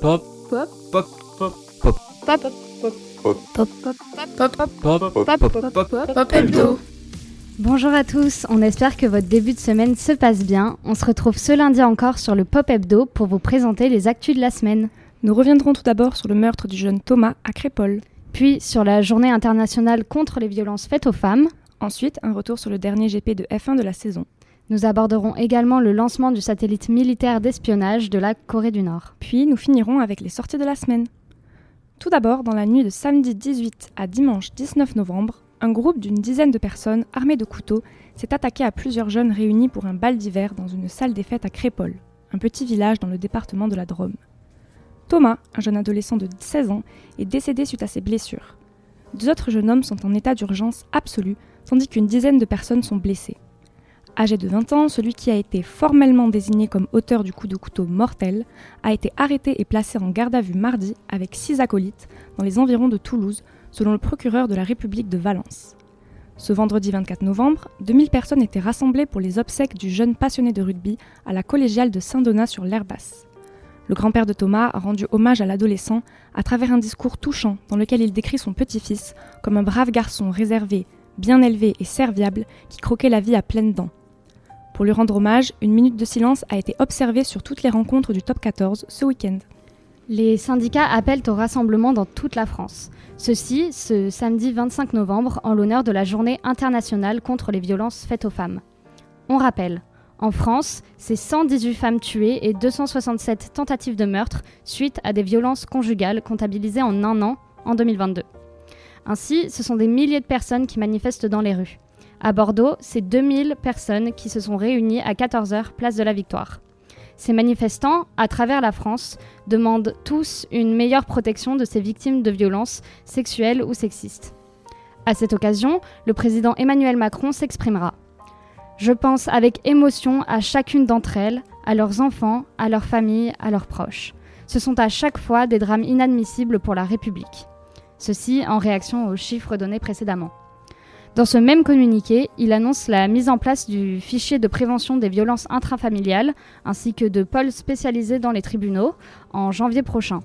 Pop. Pop. Pop. Pop. Pop. Pop. Pop. Pop. Pop. Pop. Pop. Pop hebdo. Bonjour à tous, on espère que votre début de semaine se passe bien. On se retrouve ce lundi encore sur le Pop Hebdo pour vous présenter les actus de la semaine. Nous reviendrons tout d'abord sur le meurtre du jeune Thomas à Crépole. Puis sur la journée internationale contre les violences faites aux femmes. Ensuite, un retour sur le dernier GP de F1 de la saison. Nous aborderons également le lancement du satellite militaire d'espionnage de la Corée du Nord. Puis nous finirons avec les sorties de la semaine. Tout d'abord, dans la nuit de samedi 18 à dimanche 19 novembre, un groupe d'une dizaine de personnes armées de couteaux s'est attaqué à plusieurs jeunes réunis pour un bal d'hiver dans une salle des fêtes à Crépole, un petit village dans le département de la Drôme. Thomas, un jeune adolescent de 16 ans, est décédé suite à ses blessures. Deux autres jeunes hommes sont en état d'urgence absolue, tandis qu'une dizaine de personnes sont blessées. Âgé de 20 ans, celui qui a été formellement désigné comme auteur du coup de couteau mortel a été arrêté et placé en garde à vue mardi avec six acolytes dans les environs de Toulouse, selon le procureur de la République de Valence. Ce vendredi 24 novembre, 2000 personnes étaient rassemblées pour les obsèques du jeune passionné de rugby à la collégiale de Saint-Donat sur l'Herbasse. Le grand-père de Thomas a rendu hommage à l'adolescent à travers un discours touchant dans lequel il décrit son petit-fils comme un brave garçon réservé, bien élevé et serviable qui croquait la vie à pleines dents. Pour lui rendre hommage, une minute de silence a été observée sur toutes les rencontres du top 14 ce week-end. Les syndicats appellent au rassemblement dans toute la France. Ceci ce samedi 25 novembre en l'honneur de la journée internationale contre les violences faites aux femmes. On rappelle, en France, c'est 118 femmes tuées et 267 tentatives de meurtre suite à des violences conjugales comptabilisées en un an en 2022. Ainsi, ce sont des milliers de personnes qui manifestent dans les rues. À Bordeaux, c'est 2000 personnes qui se sont réunies à 14h, place de la Victoire. Ces manifestants, à travers la France, demandent tous une meilleure protection de ces victimes de violences sexuelles ou sexistes. À cette occasion, le président Emmanuel Macron s'exprimera. Je pense avec émotion à chacune d'entre elles, à leurs enfants, à leurs familles, à leurs proches. Ce sont à chaque fois des drames inadmissibles pour la République. Ceci en réaction aux chiffres donnés précédemment. Dans ce même communiqué, il annonce la mise en place du fichier de prévention des violences intrafamiliales ainsi que de pôles spécialisés dans les tribunaux en janvier prochain,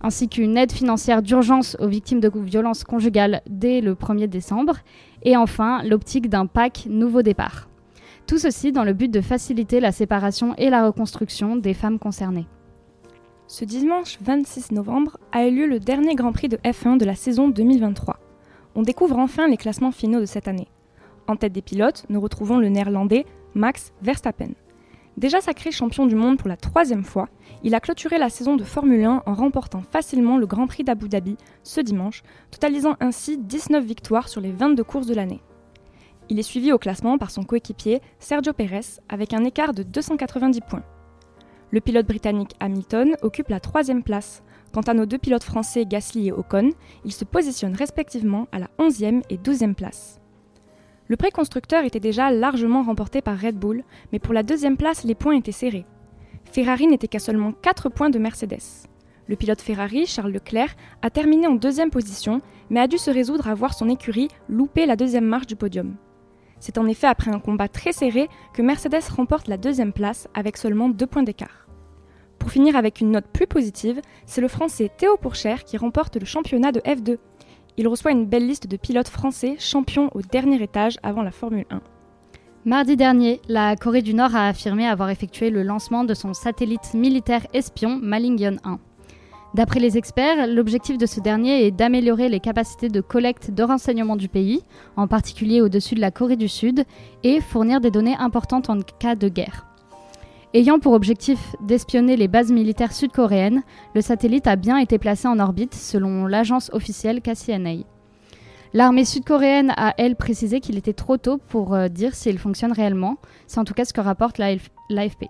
ainsi qu'une aide financière d'urgence aux victimes de violences conjugales dès le 1er décembre, et enfin l'optique d'un PAC Nouveau Départ. Tout ceci dans le but de faciliter la séparation et la reconstruction des femmes concernées. Ce dimanche 26 novembre a eu lieu le dernier Grand Prix de F1 de la saison 2023 on découvre enfin les classements finaux de cette année. En tête des pilotes, nous retrouvons le néerlandais Max Verstappen. Déjà sacré champion du monde pour la troisième fois, il a clôturé la saison de Formule 1 en remportant facilement le Grand Prix d'Abu Dhabi ce dimanche, totalisant ainsi 19 victoires sur les 22 courses de l'année. Il est suivi au classement par son coéquipier Sergio Pérez avec un écart de 290 points. Le pilote britannique Hamilton occupe la troisième place, Quant à nos deux pilotes français Gasly et Ocon, ils se positionnent respectivement à la 11e et 12e place. Le prix constructeur était déjà largement remporté par Red Bull, mais pour la deuxième place, les points étaient serrés. Ferrari n'était qu'à seulement 4 points de Mercedes. Le pilote Ferrari, Charles Leclerc, a terminé en deuxième position, mais a dû se résoudre à voir son écurie louper la deuxième marche du podium. C'est en effet après un combat très serré que Mercedes remporte la deuxième place avec seulement 2 points d'écart. Pour finir avec une note plus positive, c'est le français Théo Pourchère qui remporte le championnat de F2. Il reçoit une belle liste de pilotes français champions au dernier étage avant la Formule 1. Mardi dernier, la Corée du Nord a affirmé avoir effectué le lancement de son satellite militaire espion Malingyon 1. D'après les experts, l'objectif de ce dernier est d'améliorer les capacités de collecte de renseignements du pays, en particulier au-dessus de la Corée du Sud, et fournir des données importantes en cas de guerre. Ayant pour objectif d'espionner les bases militaires sud-coréennes, le satellite a bien été placé en orbite selon l'agence officielle KCNA. L'armée sud-coréenne a, elle, précisé qu'il était trop tôt pour euh, dire s'il fonctionne réellement. C'est en tout cas ce que rapporte l'AFP.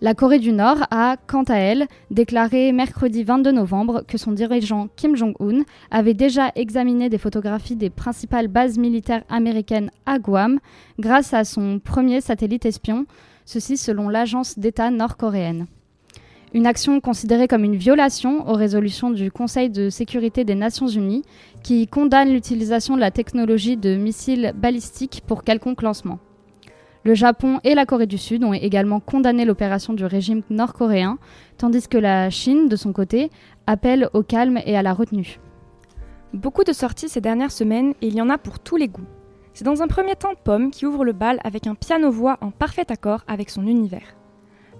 La Corée du Nord a, quant à elle, déclaré mercredi 22 novembre que son dirigeant Kim Jong-un avait déjà examiné des photographies des principales bases militaires américaines à Guam grâce à son premier satellite espion, ceci selon l'agence d'État nord-coréenne. Une action considérée comme une violation aux résolutions du Conseil de sécurité des Nations Unies qui condamne l'utilisation de la technologie de missiles balistiques pour quelconque lancement. Le Japon et la Corée du Sud ont également condamné l'opération du régime nord-coréen, tandis que la Chine, de son côté, appelle au calme et à la retenue. Beaucoup de sorties ces dernières semaines et il y en a pour tous les goûts. C'est dans un premier temps Pomme qui ouvre le bal avec un piano-voix en parfait accord avec son univers.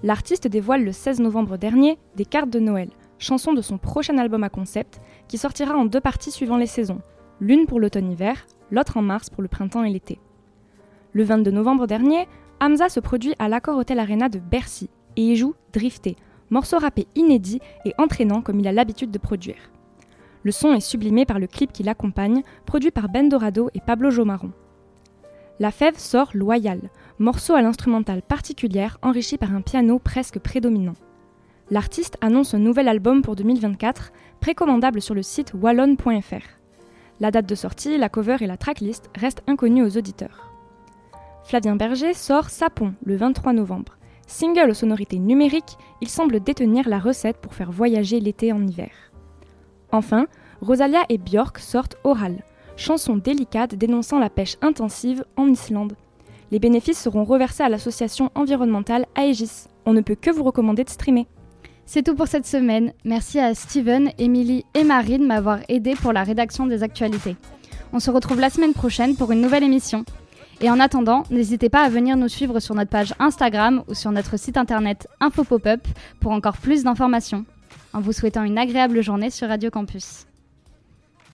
L'artiste dévoile le 16 novembre dernier Des cartes de Noël, chanson de son prochain album à concept, qui sortira en deux parties suivant les saisons, l'une pour l'automne-hiver, l'autre en mars pour le printemps et l'été. Le 22 novembre dernier, Hamza se produit à l'Accord Hotel Arena de Bercy et y joue Drifté, morceau rappé inédit et entraînant comme il a l'habitude de produire. Le son est sublimé par le clip qui l'accompagne, produit par Ben Dorado et Pablo Jomaron. La Fève sort Loyal, morceau à l'instrumental particulière enrichi par un piano presque prédominant. L'artiste annonce un nouvel album pour 2024, précommandable sur le site wallon.fr. La date de sortie, la cover et la tracklist restent inconnues aux auditeurs. Flavien Berger sort Sapon le 23 novembre. Single aux sonorités numériques, il semble détenir la recette pour faire voyager l'été en hiver. Enfin, Rosalia et Björk sortent Oral, chanson délicate dénonçant la pêche intensive en Islande. Les bénéfices seront reversés à l'association environnementale Aegis. On ne peut que vous recommander de streamer. C'est tout pour cette semaine. Merci à Steven, Émilie et Marie de m'avoir aidé pour la rédaction des actualités. On se retrouve la semaine prochaine pour une nouvelle émission. Et en attendant, n'hésitez pas à venir nous suivre sur notre page Instagram ou sur notre site internet Info Pop-up pour encore plus d'informations. En vous souhaitant une agréable journée sur Radio Campus.